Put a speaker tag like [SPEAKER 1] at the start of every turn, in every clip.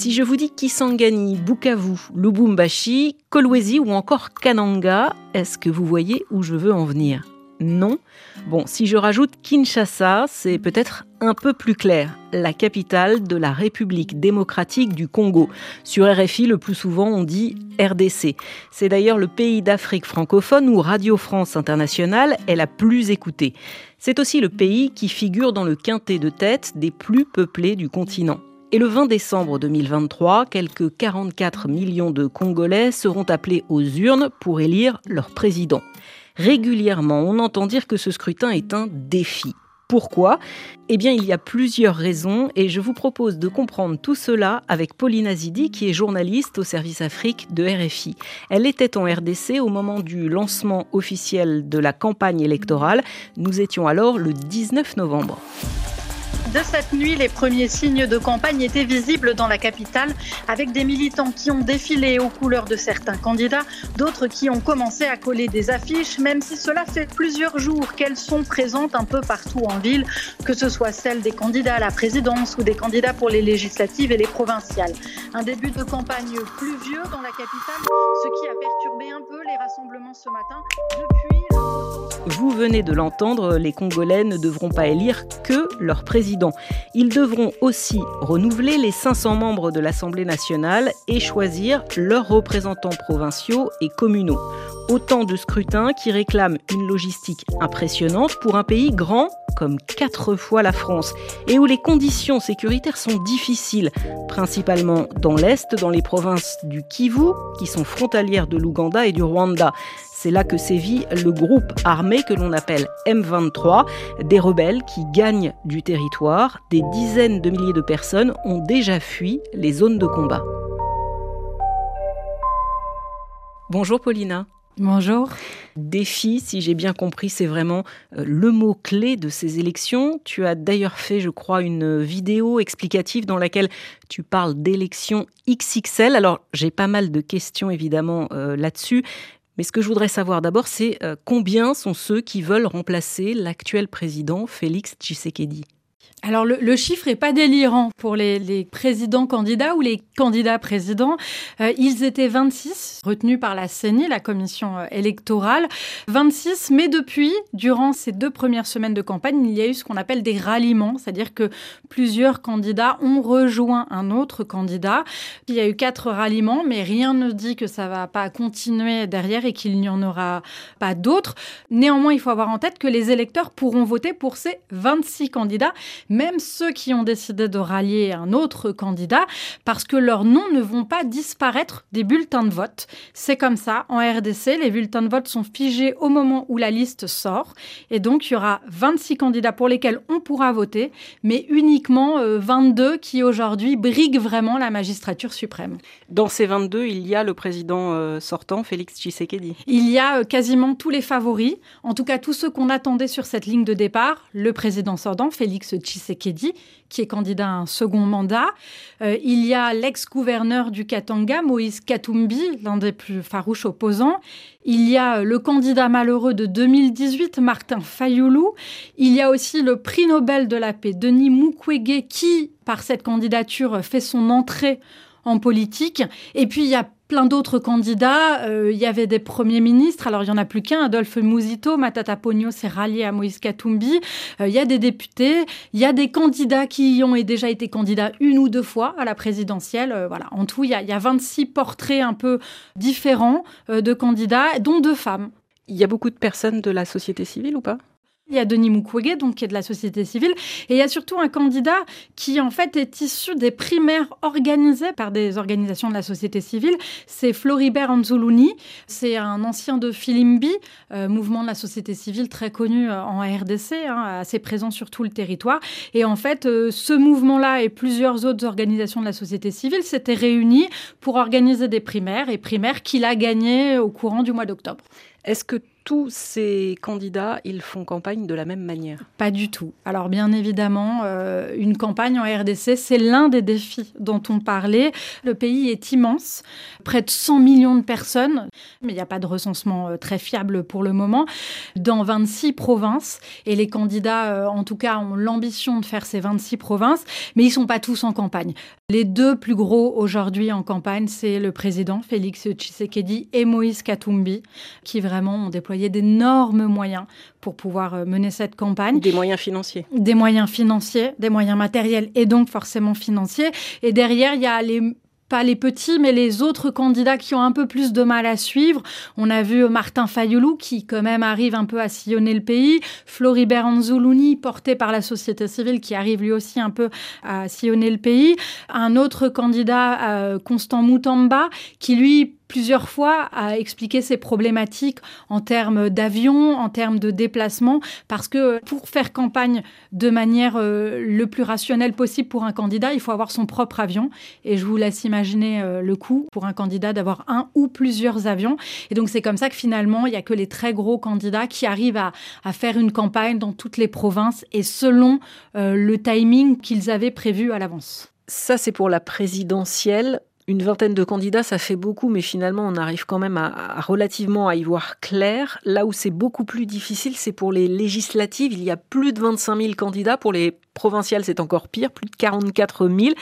[SPEAKER 1] Si je vous dis Kisangani, Bukavu, Lubumbashi, Kolwezi ou encore Kananga, est-ce que vous voyez où je veux en venir? Non? Bon, si je rajoute Kinshasa, c'est peut-être un peu plus clair. La capitale de la République démocratique du Congo. Sur RFI, le plus souvent, on dit RDC. C'est d'ailleurs le pays d'Afrique francophone où Radio France Internationale est la plus écoutée. C'est aussi le pays qui figure dans le quintet de tête des plus peuplés du continent. Et le 20 décembre 2023, quelques 44 millions de Congolais seront appelés aux urnes pour élire leur président. Régulièrement, on entend dire que ce scrutin est un défi. Pourquoi? Eh bien, il y a plusieurs raisons et je vous propose de comprendre tout cela avec Pauline Azidi, qui est journaliste au service Afrique de RFI. Elle était en RDC au moment du lancement officiel de la campagne électorale. Nous étions alors le 19 novembre.
[SPEAKER 2] De cette nuit, les premiers signes de campagne étaient visibles dans la capitale, avec des militants qui ont défilé aux couleurs de certains candidats, d'autres qui ont commencé à coller des affiches, même si cela fait plusieurs jours qu'elles sont présentes un peu partout en ville, que ce soit celles des candidats à la présidence ou des candidats pour les législatives et les provinciales. Un début de campagne pluvieux dans la capitale, ce qui a perturbé un peu les rassemblements ce matin. Depuis
[SPEAKER 1] vous venez de l'entendre, les Congolais ne devront pas élire que leur président. Ils devront aussi renouveler les 500 membres de l'Assemblée nationale et choisir leurs représentants provinciaux et communaux. Autant de scrutins qui réclament une logistique impressionnante pour un pays grand comme quatre fois la France et où les conditions sécuritaires sont difficiles, principalement dans l'Est, dans les provinces du Kivu, qui sont frontalières de l'Ouganda et du Rwanda. C'est là que sévit le groupe armé que l'on appelle M23, des rebelles qui gagnent du territoire. Des dizaines de milliers de personnes ont déjà fui les zones de combat. Bonjour Paulina.
[SPEAKER 3] Bonjour.
[SPEAKER 1] Défi, si j'ai bien compris, c'est vraiment euh, le mot-clé de ces élections. Tu as d'ailleurs fait, je crois, une vidéo explicative dans laquelle tu parles d'élections XXL. Alors, j'ai pas mal de questions évidemment euh, là-dessus, mais ce que je voudrais savoir d'abord, c'est euh, combien sont ceux qui veulent remplacer l'actuel président Félix Tshisekedi?
[SPEAKER 3] Alors le, chiffre est pas délirant pour les, présidents candidats ou les candidats présidents. Euh, ils étaient 26 retenus par la CENI, la commission euh, électorale. 26, mais depuis, durant ces deux premières semaines de campagne, il y a eu ce qu'on appelle des ralliements, c'est-à-dire que plusieurs candidats ont rejoint un autre candidat. Il y a eu quatre ralliements, mais rien ne dit que ça va pas continuer derrière et qu'il n'y en aura pas d'autres. Néanmoins, il faut avoir en tête que les électeurs pourront voter pour ces 26 candidats même ceux qui ont décidé de rallier un autre candidat, parce que leurs noms ne vont pas disparaître des bulletins de vote. C'est comme ça, en RDC, les bulletins de vote sont figés au moment où la liste sort, et donc il y aura 26 candidats pour lesquels on pourra voter, mais uniquement 22 euh, qui aujourd'hui briguent vraiment la magistrature suprême.
[SPEAKER 1] Dans ces 22, il y a le président euh, sortant, Félix Tshisekedi.
[SPEAKER 3] Il y a euh, quasiment tous les favoris, en tout cas tous ceux qu'on attendait sur cette ligne de départ, le président sortant, Félix Tshisekedi, Qui est candidat à un second mandat. Euh, il y a l'ex-gouverneur du Katanga, Moïse Katumbi, l'un des plus farouches opposants. Il y a le candidat malheureux de 2018, Martin Fayoulou. Il y a aussi le prix Nobel de la paix, Denis Mukwege, qui, par cette candidature, fait son entrée en politique. Et puis, il y a plein d'autres candidats. Euh, il y avait des premiers ministres. Alors, il n'y en a plus qu'un. Adolphe Mouzito, Matata Pogno s'est rallié à Moïse Katumbi. Euh, il y a des députés. Il y a des candidats qui ont déjà été candidats une ou deux fois à la présidentielle. Euh, voilà. En tout, il y, il y, a, 26 portraits un peu différents de candidats, dont deux femmes.
[SPEAKER 1] Il y a beaucoup de personnes de la société civile ou pas?
[SPEAKER 3] Il y a Denis Mukwege, donc qui est de la société civile, et il y a surtout un candidat qui en fait est issu des primaires organisées par des organisations de la société civile. C'est Floribert Anzuluni, c'est un ancien de Filimbi, euh, mouvement de la société civile très connu euh, en RDC, hein, assez présent sur tout le territoire. Et en fait, euh, ce mouvement-là et plusieurs autres organisations de la société civile s'étaient réunis pour organiser des primaires, et primaires qu'il a gagnées au courant du mois d'octobre.
[SPEAKER 1] Est-ce que tous ces candidats, ils font campagne de la même manière
[SPEAKER 3] Pas du tout. Alors bien évidemment, euh, une campagne en RDC, c'est l'un des défis dont on parlait. Le pays est immense, près de 100 millions de personnes, mais il n'y a pas de recensement euh, très fiable pour le moment, dans 26 provinces. Et les candidats, euh, en tout cas, ont l'ambition de faire ces 26 provinces, mais ils ne sont pas tous en campagne. Les deux plus gros aujourd'hui en campagne, c'est le président Félix Tshisekedi et Moïse Katumbi, qui vraiment ont déployé y a d'énormes moyens pour pouvoir euh, mener cette campagne.
[SPEAKER 1] Des moyens financiers.
[SPEAKER 3] Des moyens financiers, des moyens matériels et donc forcément financiers. Et derrière, il y a les pas les petits, mais les autres candidats qui ont un peu plus de mal à suivre. On a vu Martin Fayoulou qui quand même arrive un peu à sillonner le pays, Floribert Anzoulouni porté par la société civile qui arrive lui aussi un peu à sillonner le pays, un autre candidat euh, Constant Moutamba qui lui plusieurs fois à expliquer ses problématiques en termes d'avion, en termes de déplacement, parce que pour faire campagne de manière euh, le plus rationnelle possible pour un candidat, il faut avoir son propre avion. Et je vous laisse imaginer euh, le coût pour un candidat d'avoir un ou plusieurs avions. Et donc c'est comme ça que finalement, il n'y a que les très gros candidats qui arrivent à, faire une campagne dans toutes les provinces et selon euh, le timing qu'ils avaient prévu à l'avance.
[SPEAKER 1] Ça, c'est pour la présidentielle une vingtaine de candidats, ça fait beaucoup, mais finalement, on arrive quand même à, relativement à y voir clair. Là où c'est beaucoup plus difficile, c'est pour les législatives. Il y a plus de 25 000 candidats. Pour les provinciales, c'est encore pire, plus de 44 000.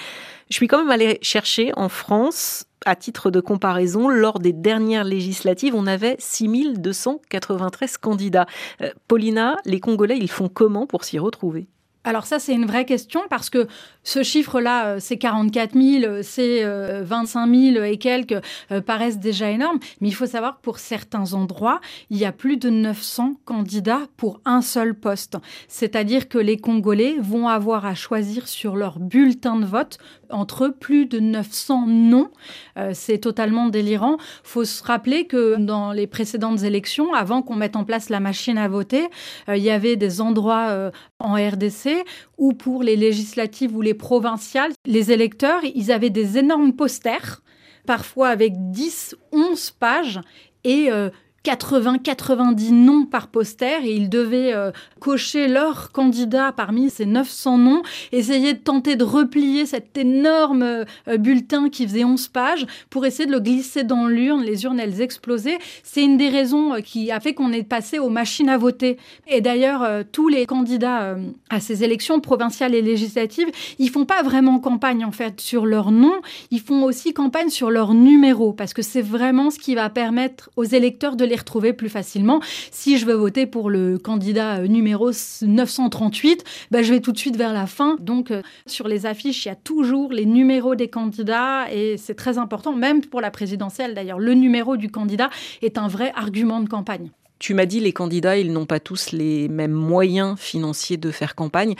[SPEAKER 1] Je suis quand même allée chercher en France, à titre de comparaison, lors des dernières législatives, on avait 6 293 candidats. Euh, Paulina, les Congolais, ils font comment pour s'y retrouver?
[SPEAKER 3] Alors ça, c'est une vraie question parce que ce chiffre-là, euh, c'est 44 000, c'est 25 000 et quelques, euh, paraissent déjà énormes. Mais il faut savoir que pour certains endroits, il y a plus de 900 candidats pour un seul poste. C'est-à-dire que les Congolais vont avoir à choisir sur leur bulletin de vote entre plus de 900 noms. Euh, c'est totalement délirant. faut se rappeler que dans les précédentes élections, avant qu'on mette en place la machine à voter, il y avait des endroits en RDC où pour les législatives ou les provinciales, les électeurs, ils avaient des énormes posters, parfois avec 10, 11 pages, et euh, 80-90 noms par poster et ils devaient euh, cocher leur candidat parmi ces 900 noms, essayer de tenter de replier cet énorme euh, bulletin qui faisait 11 pages pour essayer de le glisser dans l'urne. Les urnes, elles explosaient. C'est une des raisons euh, qui a fait qu'on est passé aux machines à voter. Et d'ailleurs, tous les candidats à ces élections provinciales et législatives, ils font pas vraiment campagne en fait sur leur nom, ils font aussi campagne sur leur numéro parce que c'est vraiment ce qui va permettre aux électeurs de les retrouver plus facilement. Si je veux voter pour le candidat euh, numéro 938, ben, je vais tout de suite vers la fin. Donc, euh, sur les affiches, il y a toujours les numéros des candidats et c'est très important, même pour la présidentielle d'ailleurs. Le numéro du candidat est un vrai argument de campagne.
[SPEAKER 1] Tu m'as dit les candidats, ils n'ont pas tous les mêmes moyens financiers de faire campagne.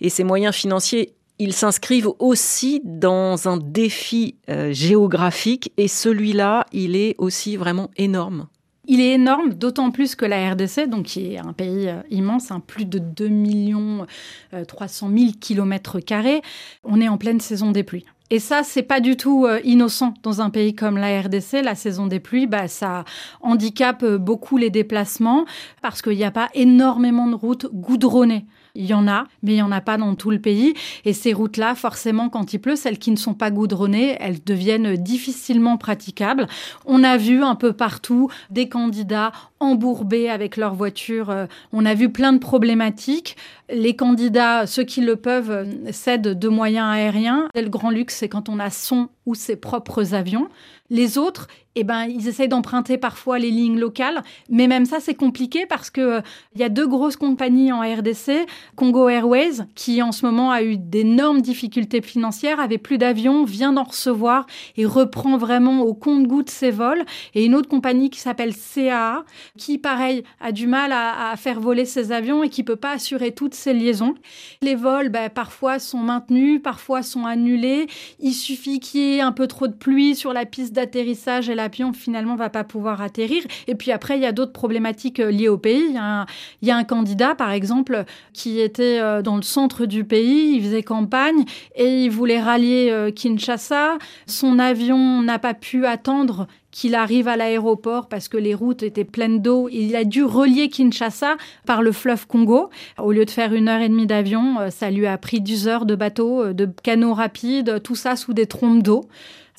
[SPEAKER 1] Et ces moyens financiers, ils s'inscrivent aussi dans un défi euh, géographique. Et celui-là, il est aussi vraiment énorme.
[SPEAKER 3] Il est énorme, d'autant plus que la RDC, donc qui est un pays euh, immense, hein, plus de 2 millions 300 000 kilomètres carrés, on est en pleine saison des pluies. Et ça, c'est pas du tout euh, innocent dans un pays comme la RDC. La saison des pluies, bah, ça handicape euh, beaucoup les déplacements parce qu'il n'y a pas énormément de routes goudronnées. Il y en a, mais il n'y en a pas dans tout le pays. Et ces routes-là, forcément, quand il pleut, celles qui ne sont pas goudronnées, elles deviennent difficilement praticables. On a vu un peu partout des candidats embourbés avec leur voiture. Euh, on a vu plein de problématiques. Les candidats, ceux qui le peuvent, cèdent de moyens aériens. Le grand luxe, c'est quand on a son ou ses propres avions. Les autres, eh ben, ils essayent d'emprunter parfois les lignes locales, mais même ça, c'est compliqué parce que euh, il y a deux grosses compagnies en RDC, Congo Airways, qui en ce moment a eu d'énormes difficultés financières, avait plus d'avions, vient d'en recevoir et reprend vraiment au compte-goutte ses vols, et une autre compagnie qui s'appelle CAA, qui, pareil, a du mal à, faire voler ses avions et qui peut pas assurer toutes ses liaisons. Les vols, ben, parfois sont maintenus, parfois sont annulés. Il suffit qu'il y ait un peu trop de pluie sur la piste d'atterrissage et l'avion finalement va pas pouvoir atterrir. Et puis après, il y a d'autres problématiques euh, liées au pays. Il y, a un, candidat, par exemple, qui était euh, dans le centre du pays, il faisait campagne et il voulait rallier euh, Kinshasa. Son avion n'a pas pu attendre qu'il arrive à l'aéroport parce que les routes étaient pleines d'eau. Il a dû relier Kinshasa par le fleuve Congo. Au lieu de faire une heure et demie d'avion, euh, ça lui a pris 10 heures de bateau, euh, de canaux rapides, tout ça sous des trompes d'eau.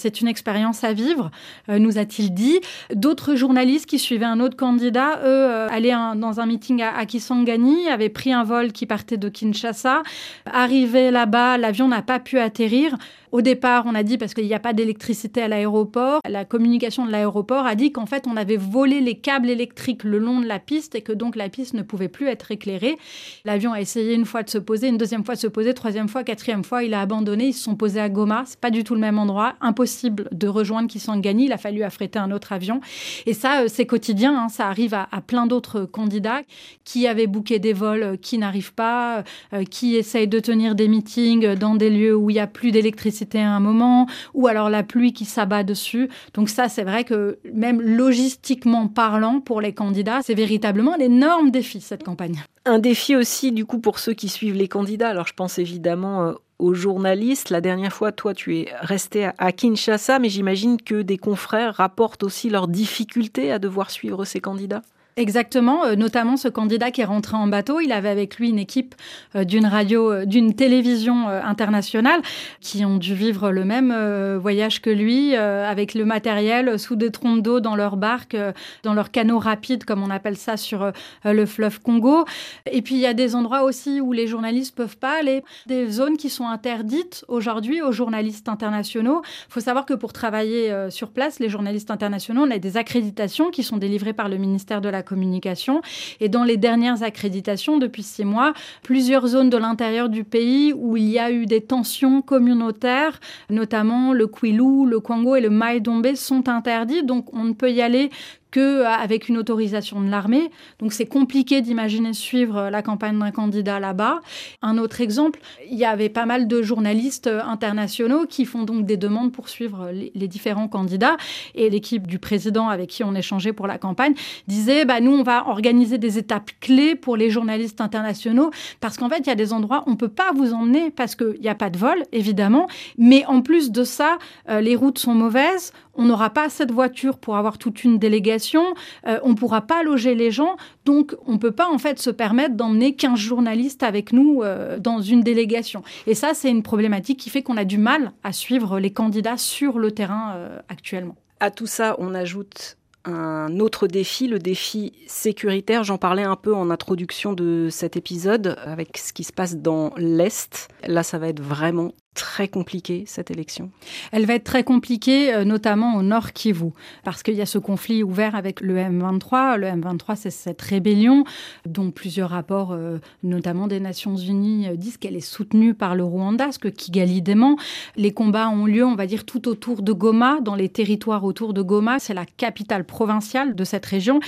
[SPEAKER 3] C'est une expérience à vivre, euh, nous a-t-il dit. D'autres journalistes qui suivaient un autre candidat, eux, allaient dans un meeting à, à, Kisangani, avaient pris un vol qui partait de Kinshasa. Arrivés là-bas, l'avion n'a pas pu atterrir. Au départ, on a dit, parce qu'il n'y a pas d'électricité à l'aéroport, la communication de l'aéroport a dit qu'en fait, on avait volé les câbles électriques le long de la piste et que donc la piste ne pouvait plus être éclairée. L'avion a essayé une fois de se poser, une deuxième fois de se poser, troisième fois, quatrième fois, il a abandonné. Ils se sont posés à Goma. C'est pas du tout le même endroit. Impossible de rejoindre Kisangani. Il a fallu affréter un autre avion. Et ça, euh, c'est quotidien. Hein. Ça arrive à, plein d'autres candidats qui avaient booké des vols euh, qui n'arrivent pas, euh, qui essayent de tenir des meetings dans des lieux où il n'y a plus d'électricité c'était un moment, ou alors la pluie qui s'abat dessus. Donc ça, c'est vrai que même logistiquement parlant, pour les candidats, c'est véritablement un énorme défi, cette campagne.
[SPEAKER 1] Un défi aussi, du coup, pour ceux qui suivent les candidats. Alors, je pense évidemment aux journalistes. La dernière fois, toi, tu es resté à Kinshasa, mais j'imagine que des confrères rapportent aussi leurs difficultés à devoir suivre ces candidats.
[SPEAKER 3] Exactement, euh, notamment ce candidat qui est rentré en bateau, il avait avec lui une équipe euh, d'une radio, euh, d'une télévision internationale qui ont dû vivre le même voyage que lui, avec le matériel sous des trompes d'eau dans leur barque, dans leur canot rapide, comme on appelle ça sur le fleuve Congo. Et puis il y a des endroits aussi où les journalistes peuvent pas aller, des zones qui sont interdites aujourd'hui aux journalistes internationaux. Il faut savoir que pour travailler sur place, les journalistes internationaux, on a des accréditations qui sont délivrées par le ministère de la communication. Et dans les dernières accréditations, depuis six mois, plusieurs zones de l'intérieur du pays où il y a eu des tensions communautaires, notamment le Kwilu, le Kwango et le Maïdombe sont interdits. Donc on ne peut y aller qu'avec une autorisation de l'armée. Donc c'est compliqué d'imaginer suivre la campagne d'un candidat là-bas. Un autre exemple, il y avait pas mal de journalistes internationaux qui font donc des demandes pour suivre les, différents candidats. Et l'équipe du président avec qui on échangeait pour la campagne disait, bah, nous, on va organiser des étapes clés pour les journalistes internationaux parce qu'en fait, il y a des endroits où on peut pas vous emmener parce qu'il n'y a pas de vol, évidemment. Mais en plus de ça, euh, les routes sont mauvaises, on n'aura pas assez de voitures pour avoir toute une délégation, euh, on ne pourra pas loger les gens, donc on ne peut pas en fait se permettre d'emmener 15 journalistes avec nous euh, dans une délégation. Et ça, c'est une problématique qui fait qu'on a du mal à suivre les candidats sur le terrain euh, actuellement.
[SPEAKER 1] À tout ça, on ajoute un autre défi, le défi sécuritaire. J'en parlais un peu en introduction de cet épisode avec ce qui se passe dans l'Est. Là, ça va être vraiment très compliquée, cette élection
[SPEAKER 3] Elle va être très compliquée, euh, notamment au nord Kivu, parce qu'il y a ce conflit ouvert avec le M23. Le M23, c'est cette rébellion dont plusieurs rapports, euh, notamment des Nations Unies, euh, disent qu'elle est soutenue par le Rwanda, ce que Kigali dément. Les combats ont lieu, on va dire, tout autour de Goma, dans les territoires autour de Goma. C'est la capitale provinciale de cette région.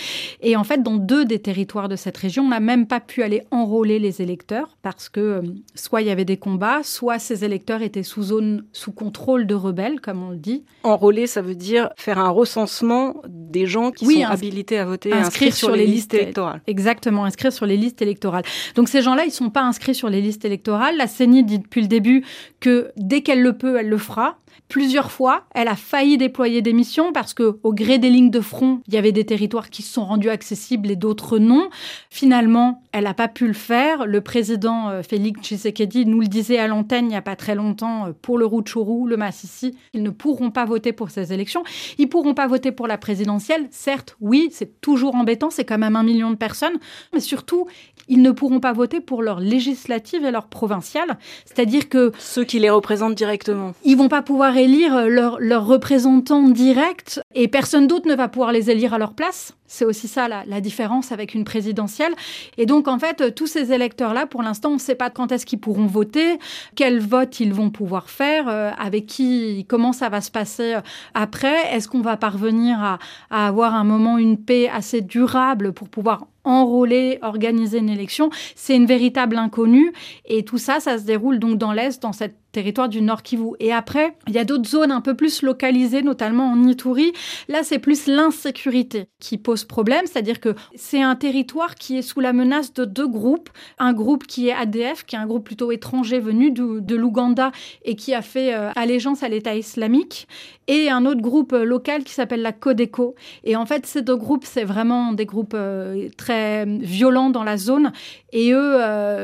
[SPEAKER 3] Et en fait, dans deux des territoires de cette région, on n'a même pas pu aller enrôler les électeurs, parce que soit il y avait des combats, soit ces électeurs était sous zone sous contrôle de rebelles, comme on le dit.
[SPEAKER 1] Enrôler, ça veut dire faire un recensement des gens qui sont habilités à voter, inscrire, sur, les, listes électorales.
[SPEAKER 3] Exactement, inscrire sur les listes électorales. Donc ces gens-là, ils sont pas inscrits sur les listes électorales. La CENI dit depuis le début que dès qu'elle le peut, elle le fera. Plusieurs fois, elle a failli déployer des missions parce que, au gré des lignes de front, il y avait des territoires qui se sont rendus accessibles et d'autres non. Finalement, elle n'a pas pu le faire. Le président euh, Félix Tshisekedi nous le disait à l'antenne il n'y a pas très longtemps euh, pour le Rutshuru, le Massissi, ils ne pourront pas voter pour ces élections. Ils pourront pas voter pour la présidentielle. Certes, oui, c'est toujours embêtant, c'est quand même un million de personnes, mais surtout, ils ne pourront pas voter pour leurs législatives et leurs provinciales. C'est-à-dire que
[SPEAKER 1] ceux qui les représentent directement,
[SPEAKER 3] ils vont pas pouvoir élire leurs leur représentants directs et personne d'autre ne va pouvoir les élire à leur place. C'est aussi ça la, différence avec une présidentielle. Et donc, en fait, tous ces électeurs-là, pour l'instant, on ne sait pas quand est-ce qu'ils pourront voter, quel vote ils vont pouvoir faire, euh, avec qui, comment ça va se passer euh, après. Est-ce qu'on va parvenir à, avoir un moment, une paix assez durable pour pouvoir enrôler, organiser une élection. C'est une véritable inconnue. Et tout ça, ça se déroule donc dans l'Est, dans cette territoire du Nord Kivu. Et après, il y a d'autres zones un peu plus localisées, notamment en Ituri. Là, c'est plus l'insécurité qui pose problème, c'est-à-dire que c'est un territoire qui est sous la menace de deux groupes. Un groupe qui est ADF, qui est un groupe plutôt étranger venu de, l'Ouganda et qui a fait euh, allégeance à l'État islamique, et un autre groupe euh, local qui s'appelle la Codeco. Et en fait, ces deux groupes, c'est vraiment des groupes euh, très violents dans la zone, et eux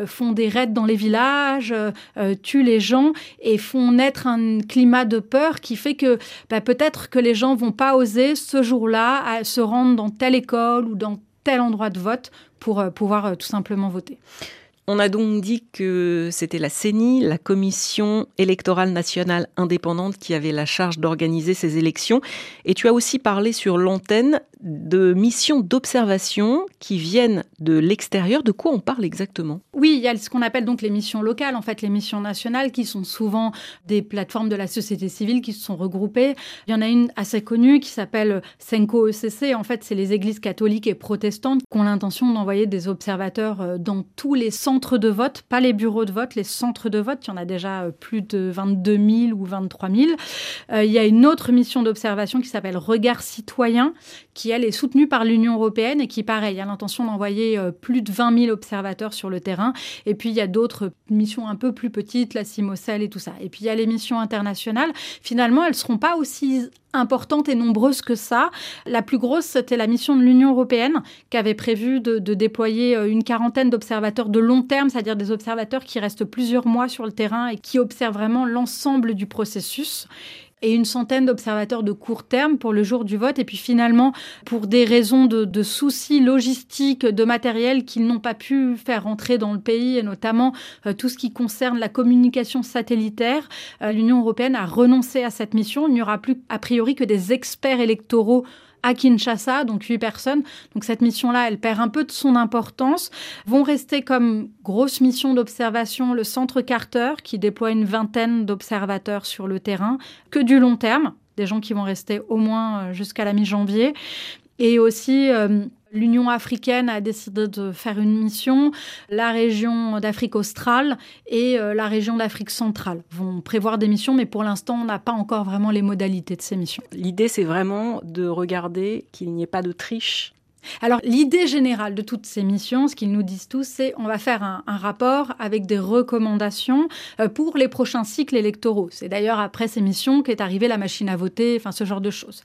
[SPEAKER 3] font des raids dans les villages, tuent les gens et font naître un climat de peur qui fait que bah, peut-être que les gens vont pas oser ce jour-là se rendre dans telle école ou dans tel endroit de vote pour euh, pouvoir euh, tout simplement voter.
[SPEAKER 1] On a donc dit que c'était la CENI, la Commission électorale nationale indépendante, qui avait la charge d'organiser ces élections. Et tu as aussi parlé sur l'antenne de missions d'observation qui viennent de l'extérieur. De quoi on parle exactement?
[SPEAKER 3] Oui, il y a ce qu'on appelle donc les missions locales, en fait les missions nationales, qui sont souvent des plateformes de la société civile qui se sont regroupées. Il y en a une assez connue qui s'appelle Senko ECC. En fait, c'est les églises catholiques et protestantes qui ont l'intention d'envoyer des observateurs euh, dans tous les centres de vote, pas les bureaux de vote, les centres de vote. Il y en a déjà euh, plus de 22 000 ou 23 000. Euh, il y a une autre mission d'observation qui s'appelle Regard citoyen, qui elle est soutenue par l'Union européenne et qui, pareil, a l'intention d'envoyer euh, plus de 20 000 observateurs sur le terrain. Et puis, il y a d'autres missions un peu plus petites, la CIMOCEL et tout ça. Et puis, il y a les missions internationales. Finalement, elles ne seront pas aussi importantes et nombreuses que ça. La plus grosse, c'était la mission de l'Union européenne qui avait prévu de, de déployer euh, une quarantaine d'observateurs de long terme, c'est-à-dire des observateurs qui restent plusieurs mois sur le terrain et qui observent vraiment l'ensemble du processus et une centaine d'observateurs de court terme pour le jour du vote. Et puis finalement, pour des raisons de, soucis logistiques, de matériel qu'ils n'ont pas pu faire rentrer dans le pays, et notamment euh, tout ce qui concerne la communication satellitaire, euh, l'Union européenne a renoncé à cette mission. Il n'y aura plus a priori que des experts électoraux à Kinshasa, donc huit personnes. Donc cette mission-là, elle perd un peu de son importance. Vont rester comme grosse mission d'observation le centre Carter, qui déploie une vingtaine d'observateurs sur le terrain, que du long terme, des gens qui vont rester au moins euh, jusqu'à la mi-janvier. Et aussi euh, L'Union africaine a décidé de faire une mission. La région d'Afrique australe et euh, la région d'Afrique centrale vont prévoir des missions, mais pour l'instant, on n'a pas encore vraiment les modalités de ces missions.
[SPEAKER 1] L'idée, c'est vraiment de regarder qu'il n'y ait pas de triche
[SPEAKER 3] alors, l'idée générale de toutes ces missions, ce qu'ils nous disent tous, c'est on va faire un, rapport avec des recommandations euh, pour les prochains cycles électoraux. C'est d'ailleurs après ces missions qu'est arrivée la machine à voter, enfin ce genre de choses.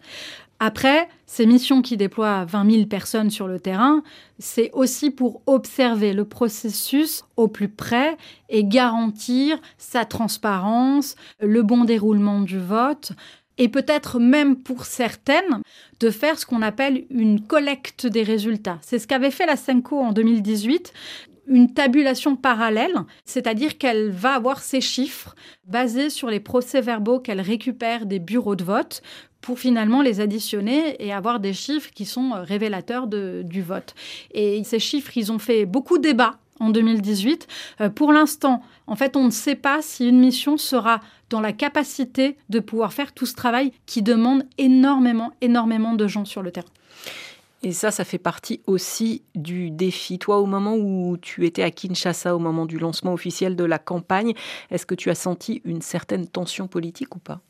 [SPEAKER 3] Après, ces missions qui déploient 20 000 personnes sur le terrain, c'est aussi pour observer le processus au plus près et garantir sa transparence, le bon déroulement du vote, et peut-être même pour certaines de faire ce qu'on appelle une collecte des résultats. C'est ce qu'avait fait la Senko en 2018 une tabulation parallèle, c'est-à-dire qu'elle va avoir ses chiffres basés sur les procès-verbaux qu'elle récupère des bureaux de vote pour finalement les additionner et avoir des chiffres qui sont euh, révélateurs du vote. Et ces chiffres, ils ont fait beaucoup de débats en 2018. Euh, pour l'instant, en fait, on ne sait pas si une mission sera dans la capacité de pouvoir faire tout ce travail qui demande énormément, énormément de gens sur le terrain.
[SPEAKER 1] Et ça, ça fait partie aussi du défi. Toi, au moment où tu étais à Kinshasa, au moment du lancement officiel de la campagne, est-ce que tu as senti une certaine tension politique ou pas?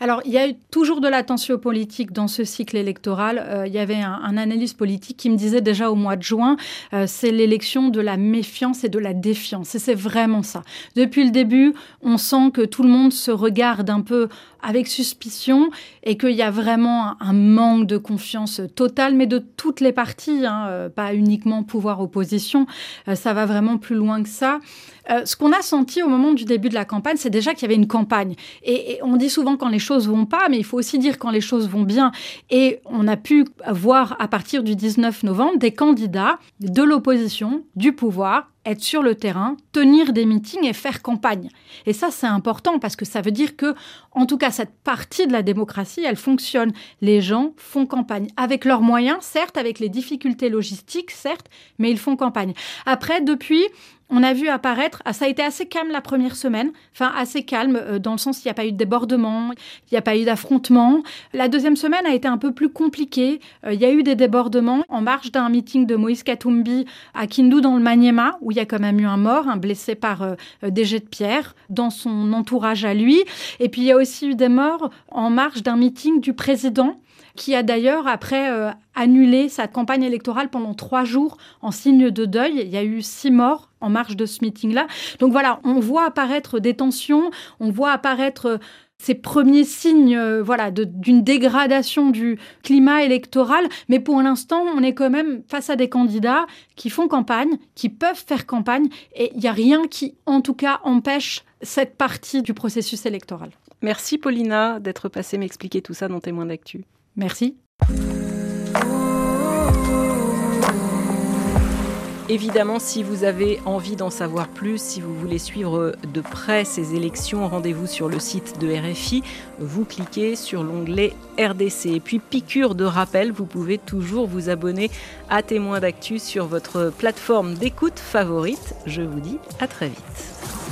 [SPEAKER 3] Alors, il y a eu toujours de la tension politique dans ce cycle électoral. Euh, il y avait un, analyste politique qui me disait déjà au mois de juin, euh, c'est l'élection de la méfiance et de la défiance. Et c'est vraiment ça. Depuis le début, on sent que tout le monde se regarde un peu avec suspicion et qu'il y a vraiment un, manque de confiance totale, mais de toutes les parties, hein, euh, pas uniquement pouvoir-opposition. ça va vraiment plus loin que ça. ce qu'on a senti au moment du début de la campagne, c'est déjà qu'il y avait une campagne. Et, et on dit souvent quand les choses vont pas, mais il faut aussi dire quand les choses vont bien. Et on a pu voir à partir du 19 novembre des candidats de l'opposition, du pouvoir, être sur le terrain, tenir des meetings et faire campagne. Et ça, c'est important parce que ça veut dire que, en tout cas, cette partie de la démocratie, elle fonctionne. Les gens font campagne avec leurs moyens, certes, avec les difficultés logistiques, certes, mais ils font campagne. Après, depuis, on a vu apparaître, ah, ça a été assez calme la première semaine, enfin assez calme euh, dans le sens qu'il n'y a pas eu de débordement, il n'y a pas eu d'affrontement. La deuxième semaine a été un peu plus compliquée. Euh, il y a eu des débordements en marge d'un meeting de Moïse Katumbi à Kindu dans le Maniema, où il y a quand même eu un mort, un blessé par euh, des jets de pierre dans son entourage à lui. Et puis il y a aussi eu des morts en marge d'un meeting du président qui a d'ailleurs après euh, annulé sa campagne électorale pendant trois jours en signe de deuil. Il y a eu six morts en marge de ce meeting-là. Donc voilà, on voit apparaître des tensions, on voit apparaître euh, ces premiers signes euh, voilà, d'une dégradation du climat électoral. Mais pour l'instant, on est quand même face à des candidats qui font campagne, qui peuvent faire campagne, et il n'y a rien qui, en tout cas, empêche cette partie du processus électoral.
[SPEAKER 1] Merci Paulina d'être passée m'expliquer tout ça dans Témoins d'actu.
[SPEAKER 3] Merci.
[SPEAKER 1] Évidemment, si vous avez envie d'en savoir plus, si vous voulez suivre de près ces élections, rendez-vous sur le site de RFI. Vous cliquez sur l'onglet RDC. Et puis, piqûre de rappel, vous pouvez toujours vous abonner à Témoins d'actu sur votre plateforme d'écoute favorite. Je vous dis à très vite.